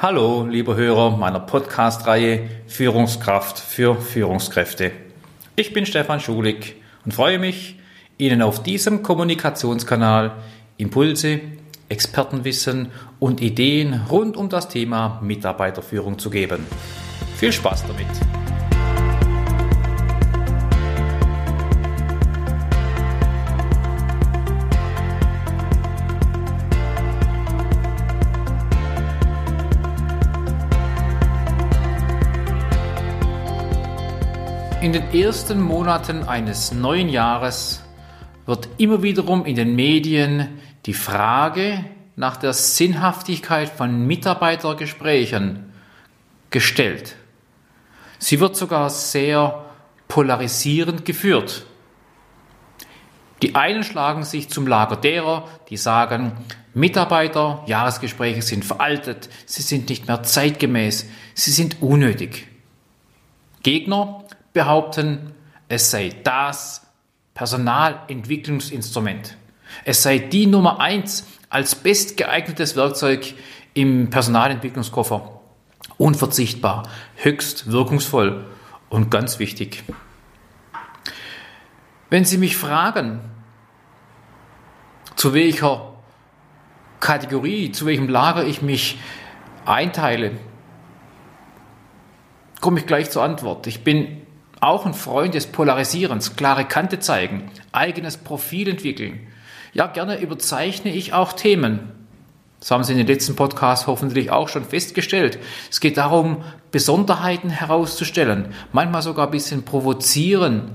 Hallo, lieber Hörer meiner Podcast-Reihe Führungskraft für Führungskräfte. Ich bin Stefan Schulig und freue mich, Ihnen auf diesem Kommunikationskanal Impulse, Expertenwissen und Ideen rund um das Thema Mitarbeiterführung zu geben. Viel Spaß damit! In den ersten Monaten eines neuen Jahres wird immer wiederum in den Medien die Frage nach der Sinnhaftigkeit von Mitarbeitergesprächen gestellt. Sie wird sogar sehr polarisierend geführt. Die einen schlagen sich zum Lager derer, die sagen, Mitarbeiter, Jahresgespräche sind veraltet, sie sind nicht mehr zeitgemäß, sie sind unnötig. Gegner behaupten, es sei das Personalentwicklungsinstrument. Es sei die Nummer eins als bestgeeignetes Werkzeug im Personalentwicklungskoffer. Unverzichtbar, höchst wirkungsvoll und ganz wichtig. Wenn Sie mich fragen, zu welcher Kategorie, zu welchem Lager ich mich einteile, komme ich gleich zur Antwort. Ich bin auch ein Freund des Polarisierens, klare Kante zeigen, eigenes Profil entwickeln. Ja, gerne überzeichne ich auch Themen. Das haben Sie in den letzten Podcasts hoffentlich auch schon festgestellt. Es geht darum, Besonderheiten herauszustellen, manchmal sogar ein bisschen provozieren,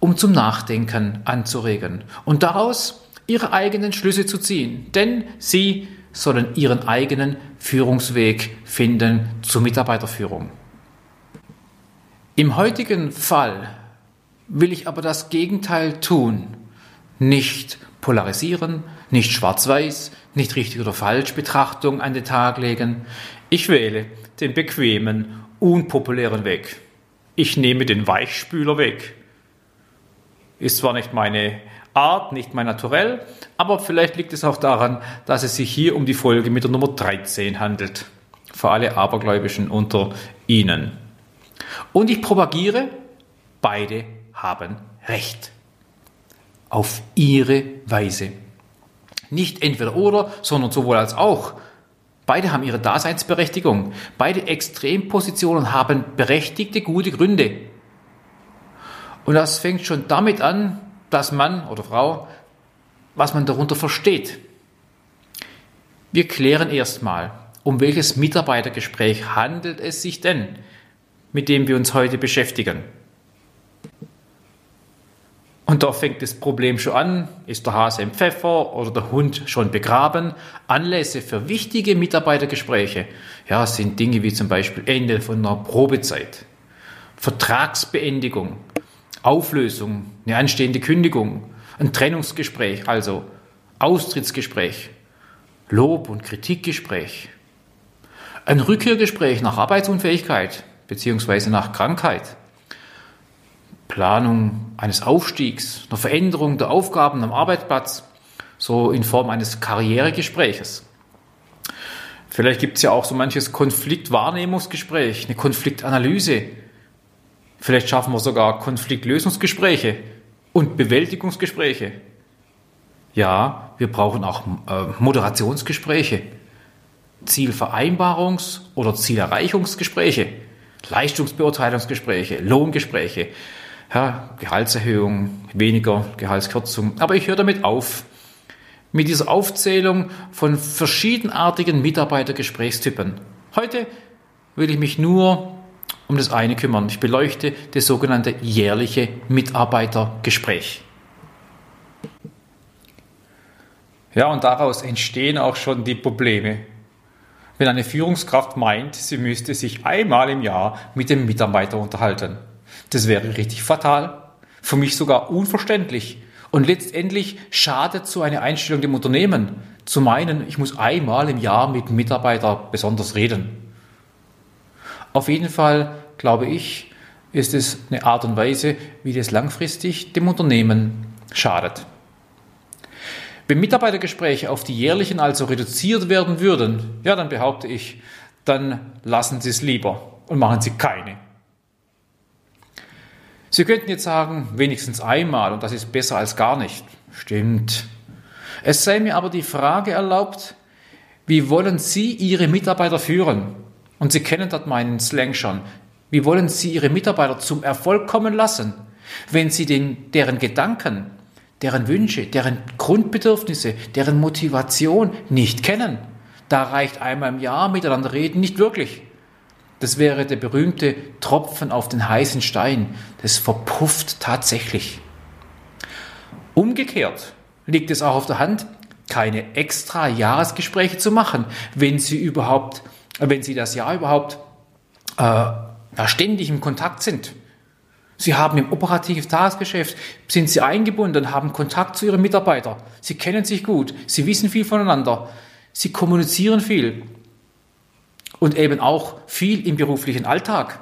um zum Nachdenken anzuregen und daraus Ihre eigenen Schlüsse zu ziehen. Denn Sie sollen Ihren eigenen Führungsweg finden zur Mitarbeiterführung. Im heutigen Fall will ich aber das Gegenteil tun. Nicht polarisieren, nicht schwarz-weiß, nicht richtig oder falsch Betrachtung an den Tag legen. Ich wähle den bequemen, unpopulären Weg. Ich nehme den Weichspüler weg. Ist zwar nicht meine Art, nicht mein Naturell, aber vielleicht liegt es auch daran, dass es sich hier um die Folge mit der Nummer 13 handelt. Für alle Abergläubischen unter Ihnen. Und ich propagiere, beide haben Recht. Auf ihre Weise. Nicht entweder oder, sondern sowohl als auch. Beide haben ihre Daseinsberechtigung. Beide Extrempositionen haben berechtigte, gute Gründe. Und das fängt schon damit an, dass Mann oder Frau, was man darunter versteht. Wir klären erstmal, um welches Mitarbeitergespräch handelt es sich denn? Mit dem wir uns heute beschäftigen. Und da fängt das Problem schon an. Ist der Hase im Pfeffer oder der Hund schon begraben? Anlässe für wichtige Mitarbeitergespräche. Ja, sind Dinge wie zum Beispiel Ende von einer Probezeit, Vertragsbeendigung, Auflösung, eine anstehende Kündigung, ein Trennungsgespräch, also Austrittsgespräch, Lob- und Kritikgespräch, ein Rückkehrgespräch nach Arbeitsunfähigkeit, beziehungsweise nach Krankheit. Planung eines Aufstiegs, einer Veränderung der Aufgaben am Arbeitsplatz, so in Form eines Karrieregespräches. Vielleicht gibt es ja auch so manches Konfliktwahrnehmungsgespräch, eine Konfliktanalyse. Vielleicht schaffen wir sogar Konfliktlösungsgespräche und Bewältigungsgespräche. Ja, wir brauchen auch äh, Moderationsgespräche, Zielvereinbarungs- oder Zielerreichungsgespräche. Leistungsbeurteilungsgespräche, Lohngespräche, ja, Gehaltserhöhung, weniger Gehaltskürzung. Aber ich höre damit auf. Mit dieser Aufzählung von verschiedenartigen Mitarbeitergesprächstypen. Heute will ich mich nur um das eine kümmern. Ich beleuchte das sogenannte jährliche Mitarbeitergespräch. Ja, und daraus entstehen auch schon die Probleme wenn eine Führungskraft meint, sie müsste sich einmal im Jahr mit dem Mitarbeiter unterhalten. Das wäre richtig fatal, für mich sogar unverständlich und letztendlich schadet so eine Einstellung dem Unternehmen, zu meinen, ich muss einmal im Jahr mit Mitarbeiter besonders reden. Auf jeden Fall, glaube ich, ist es eine Art und Weise, wie das langfristig dem Unternehmen schadet. Wenn Mitarbeitergespräche auf die jährlichen also reduziert werden würden, ja, dann behaupte ich, dann lassen Sie es lieber und machen Sie keine. Sie könnten jetzt sagen, wenigstens einmal und das ist besser als gar nicht. Stimmt. Es sei mir aber die Frage erlaubt, wie wollen Sie Ihre Mitarbeiter führen? Und Sie kennen dort meinen Slang schon. Wie wollen Sie Ihre Mitarbeiter zum Erfolg kommen lassen, wenn Sie den, deren Gedanken, deren Wünsche, deren Grundbedürfnisse, deren Motivation nicht kennen? Da reicht einmal im Jahr miteinander reden nicht wirklich. Das wäre der berühmte Tropfen auf den heißen Stein. Das verpufft tatsächlich. Umgekehrt liegt es auch auf der Hand, keine extra Jahresgespräche zu machen, wenn Sie überhaupt, wenn Sie das Jahr überhaupt äh, ständig im Kontakt sind. Sie haben im operativen Tagesgeschäft, sind Sie eingebunden, haben Kontakt zu Ihren Mitarbeitern. Sie kennen sich gut, Sie wissen viel voneinander, Sie kommunizieren viel und eben auch viel im beruflichen Alltag.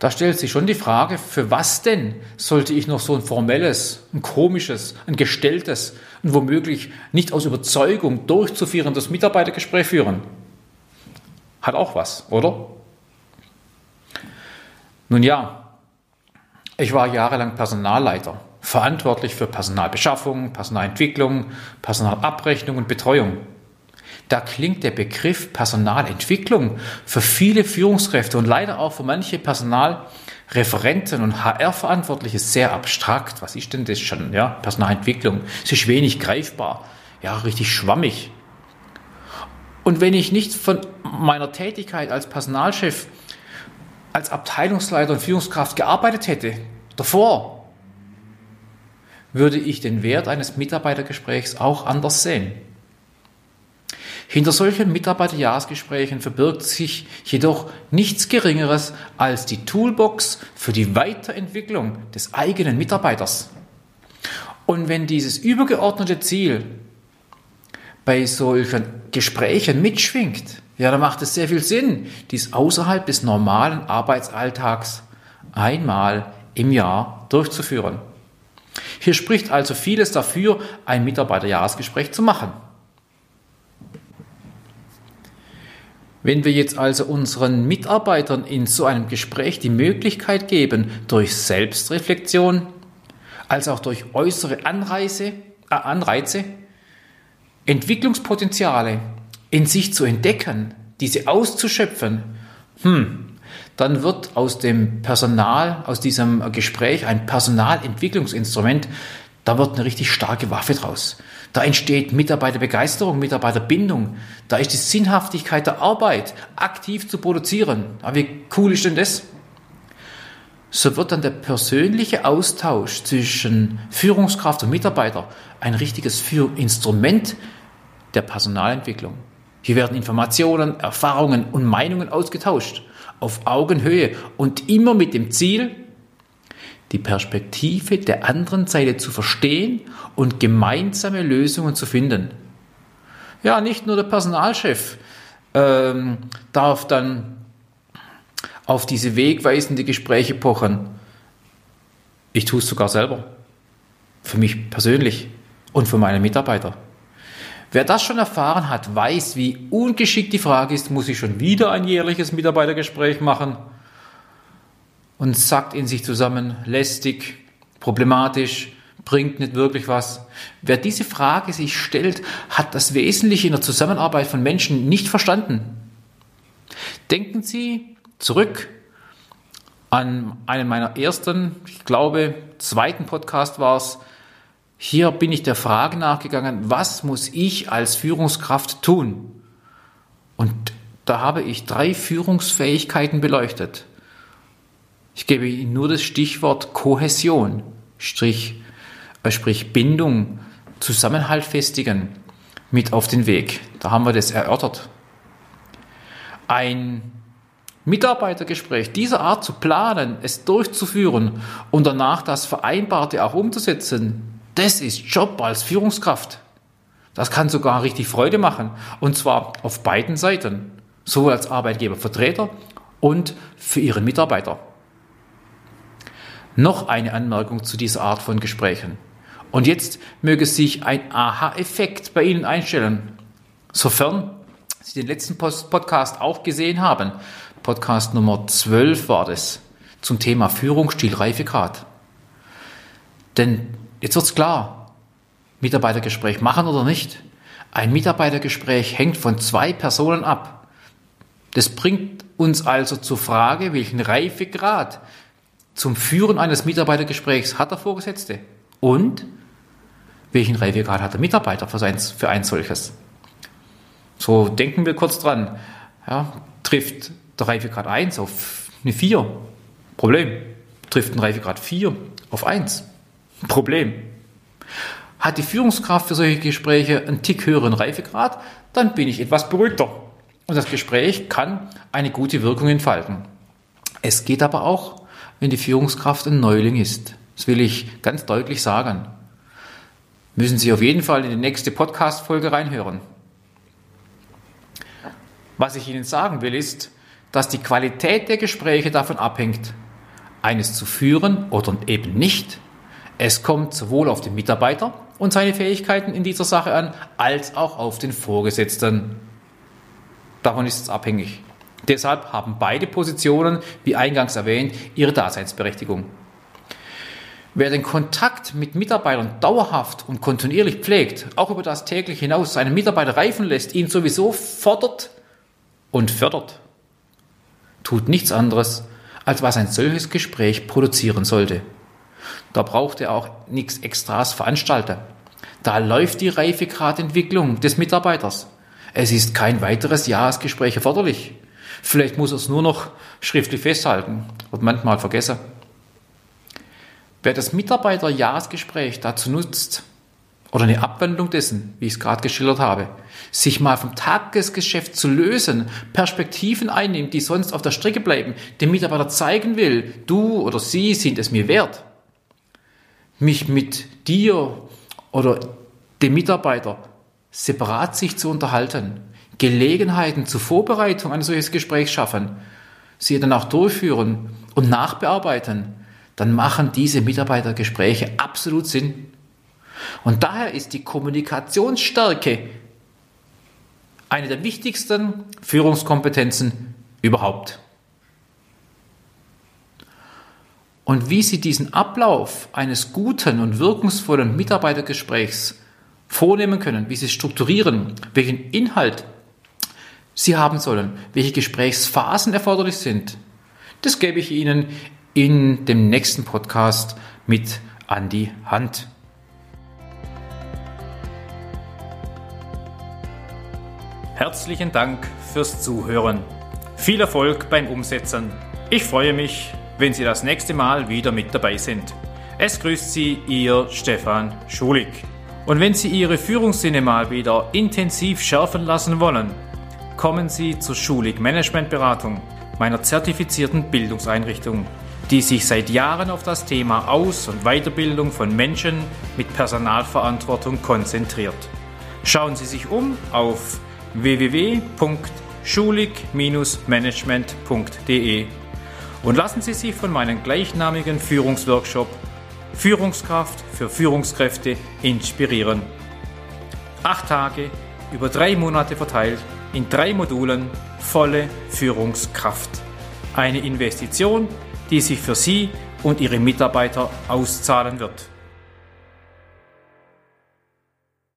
Da stellt sich schon die Frage, für was denn sollte ich noch so ein formelles, ein komisches, ein gestelltes und womöglich nicht aus Überzeugung durchzuführendes Mitarbeitergespräch führen? Hat auch was, oder? Nun ja, ich war jahrelang Personalleiter, verantwortlich für Personalbeschaffung, Personalentwicklung, Personalabrechnung und Betreuung. Da klingt der Begriff Personalentwicklung für viele Führungskräfte und leider auch für manche Personalreferenten und HR-Verantwortliche sehr abstrakt. Was ist denn das schon? Ja, Personalentwicklung. Es ist wenig greifbar. Ja, richtig schwammig. Und wenn ich nicht von meiner Tätigkeit als Personalchef, als Abteilungsleiter und Führungskraft gearbeitet hätte, davor, würde ich den Wert eines Mitarbeitergesprächs auch anders sehen. Hinter solchen Mitarbeiterjahresgesprächen verbirgt sich jedoch nichts Geringeres als die Toolbox für die Weiterentwicklung des eigenen Mitarbeiters. Und wenn dieses übergeordnete Ziel bei solchen Gesprächen mitschwingt, ja, dann macht es sehr viel Sinn, dies außerhalb des normalen Arbeitsalltags einmal im Jahr durchzuführen. Hier spricht also vieles dafür, ein Mitarbeiterjahresgespräch zu machen. Wenn wir jetzt also unseren Mitarbeitern in so einem Gespräch die Möglichkeit geben, durch Selbstreflexion, als auch durch äußere Anreise, äh, Anreize, Entwicklungspotenziale in sich zu entdecken, diese auszuschöpfen, hm, dann wird aus dem Personal, aus diesem Gespräch ein Personalentwicklungsinstrument, da wird eine richtig starke Waffe draus. Da entsteht Mitarbeiterbegeisterung, Mitarbeiterbindung. Da ist die Sinnhaftigkeit der Arbeit, aktiv zu produzieren. Aber wie cool ist denn das? So wird dann der persönliche Austausch zwischen Führungskraft und Mitarbeiter ein richtiges Instrument der Personalentwicklung. Hier werden Informationen, Erfahrungen und Meinungen ausgetauscht, auf Augenhöhe und immer mit dem Ziel, die Perspektive der anderen Seite zu verstehen und gemeinsame Lösungen zu finden. Ja, nicht nur der Personalchef ähm, darf dann auf diese wegweisende Gespräche pochen. Ich tue es sogar selber. Für mich persönlich und für meine Mitarbeiter. Wer das schon erfahren hat, weiß, wie ungeschickt die Frage ist, muss ich schon wieder ein jährliches Mitarbeitergespräch machen? und sackt in sich zusammen, lästig, problematisch, bringt nicht wirklich was. Wer diese Frage sich stellt, hat das Wesentliche in der Zusammenarbeit von Menschen nicht verstanden. Denken Sie zurück an einen meiner ersten, ich glaube, zweiten Podcast war es. Hier bin ich der Frage nachgegangen, was muss ich als Führungskraft tun? Und da habe ich drei Führungsfähigkeiten beleuchtet. Ich gebe Ihnen nur das Stichwort Kohäsion, Strich, äh, sprich Bindung, Zusammenhalt festigen, mit auf den Weg. Da haben wir das erörtert. Ein Mitarbeitergespräch dieser Art zu planen, es durchzuführen und danach das Vereinbarte auch umzusetzen, das ist Job als Führungskraft. Das kann sogar richtig Freude machen. Und zwar auf beiden Seiten. Sowohl als Arbeitgebervertreter und für Ihren Mitarbeiter. Noch eine Anmerkung zu dieser Art von Gesprächen. Und jetzt möge sich ein Aha-Effekt bei Ihnen einstellen. Sofern Sie den letzten Podcast auch gesehen haben. Podcast Nummer 12 war das zum Thema Führungsstil Reifegrad. Denn jetzt wird's klar, Mitarbeitergespräch machen oder nicht. Ein Mitarbeitergespräch hängt von zwei Personen ab. Das bringt uns also zur Frage, welchen Reifegrad zum Führen eines Mitarbeitergesprächs hat der Vorgesetzte und welchen Reifegrad hat der Mitarbeiter für, sein, für ein solches. So denken wir kurz dran. Ja, trifft der Reifegrad 1 auf eine 4, Problem. Trifft ein Reifegrad 4 auf 1, Problem. Hat die Führungskraft für solche Gespräche einen Tick höheren Reifegrad, dann bin ich etwas beruhigter. Und das Gespräch kann eine gute Wirkung entfalten. Es geht aber auch, wenn die Führungskraft ein Neuling ist. Das will ich ganz deutlich sagen. Müssen Sie auf jeden Fall in die nächste Podcast-Folge reinhören. Was ich Ihnen sagen will, ist, dass die Qualität der Gespräche davon abhängt, eines zu führen oder eben nicht. Es kommt sowohl auf den Mitarbeiter und seine Fähigkeiten in dieser Sache an, als auch auf den Vorgesetzten. Davon ist es abhängig. Deshalb haben beide Positionen, wie eingangs erwähnt, ihre Daseinsberechtigung. Wer den Kontakt mit Mitarbeitern dauerhaft und kontinuierlich pflegt, auch über das täglich hinaus seinen Mitarbeiter reifen lässt, ihn sowieso fordert und fördert, tut nichts anderes, als was ein solches Gespräch produzieren sollte. Da braucht er auch nichts Extras veranstalten. Da läuft die Reifegradentwicklung des Mitarbeiters. Es ist kein weiteres Jahresgespräch erforderlich. Vielleicht muss er es nur noch schriftlich festhalten. Wird manchmal vergessen. Wer das Mitarbeiterjahresgespräch dazu nutzt, oder eine Abwandlung dessen, wie ich es gerade geschildert habe, sich mal vom Tagesgeschäft zu lösen, Perspektiven einnimmt, die sonst auf der Strecke bleiben, dem Mitarbeiter zeigen will, du oder sie sind es mir wert, mich mit dir oder dem Mitarbeiter separat sich zu unterhalten, Gelegenheiten zur Vorbereitung eines solches Gesprächs schaffen, sie dann auch durchführen und nachbearbeiten, dann machen diese Mitarbeitergespräche absolut Sinn. Und daher ist die Kommunikationsstärke eine der wichtigsten Führungskompetenzen überhaupt. Und wie Sie diesen Ablauf eines guten und wirkungsvollen Mitarbeitergesprächs vornehmen können, wie Sie es strukturieren, welchen Inhalt Sie haben sollen, welche Gesprächsphasen erforderlich sind, das gebe ich Ihnen in dem nächsten Podcast mit an die Hand. Herzlichen Dank fürs Zuhören. Viel Erfolg beim Umsetzen. Ich freue mich, wenn Sie das nächste Mal wieder mit dabei sind. Es grüßt Sie Ihr Stefan Schulig. Und wenn Sie Ihre Führungssinne mal wieder intensiv schärfen lassen wollen, kommen Sie zur Schulig Managementberatung, meiner zertifizierten Bildungseinrichtung, die sich seit Jahren auf das Thema Aus- und Weiterbildung von Menschen mit Personalverantwortung konzentriert. Schauen Sie sich um auf www.schulig-management.de und lassen Sie sich von meinem gleichnamigen Führungsworkshop Führungskraft für Führungskräfte inspirieren. Acht Tage über drei Monate verteilt in drei Modulen volle Führungskraft. Eine Investition, die sich für Sie und Ihre Mitarbeiter auszahlen wird.